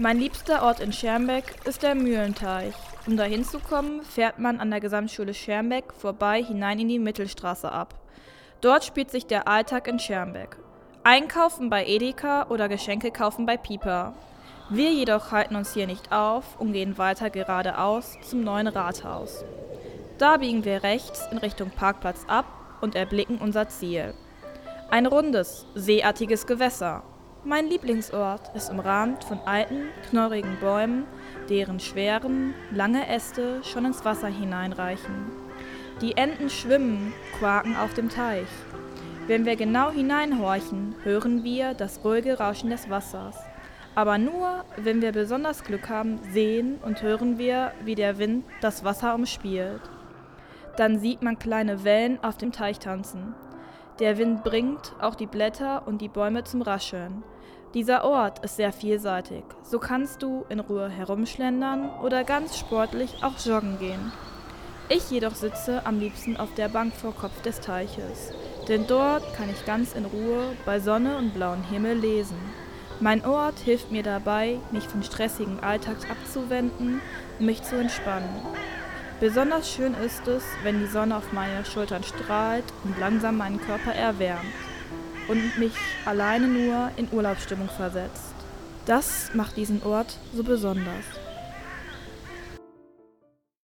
Mein liebster Ort in Schermbeck ist der Mühlenteich. Um dahin zu kommen, fährt man an der Gesamtschule Schermbeck vorbei hinein in die Mittelstraße ab. Dort spielt sich der Alltag in Schermbeck. Einkaufen bei Edeka oder Geschenke kaufen bei Pieper. Wir jedoch halten uns hier nicht auf und gehen weiter geradeaus zum neuen Rathaus. Da biegen wir rechts in Richtung Parkplatz ab und erblicken unser Ziel. Ein rundes, seeartiges Gewässer. Mein Lieblingsort ist umrahmt von alten, knorrigen Bäumen, deren schweren, lange Äste schon ins Wasser hineinreichen. Die Enten schwimmen, quaken auf dem Teich. Wenn wir genau hineinhorchen, hören wir das ruhige Rauschen des Wassers. Aber nur, wenn wir besonders Glück haben, sehen und hören wir, wie der Wind das Wasser umspielt. Dann sieht man kleine Wellen auf dem Teich tanzen. Der Wind bringt auch die Blätter und die Bäume zum Rascheln. Dieser Ort ist sehr vielseitig. So kannst du in Ruhe herumschlendern oder ganz sportlich auch joggen gehen. Ich jedoch sitze am liebsten auf der Bank vor Kopf des Teiches, denn dort kann ich ganz in Ruhe bei Sonne und blauem Himmel lesen. Mein Ort hilft mir dabei, mich vom stressigen Alltag abzuwenden und mich zu entspannen. Besonders schön ist es, wenn die Sonne auf meine Schultern strahlt und langsam meinen Körper erwärmt und mich alleine nur in Urlaubsstimmung versetzt. Das macht diesen Ort so besonders.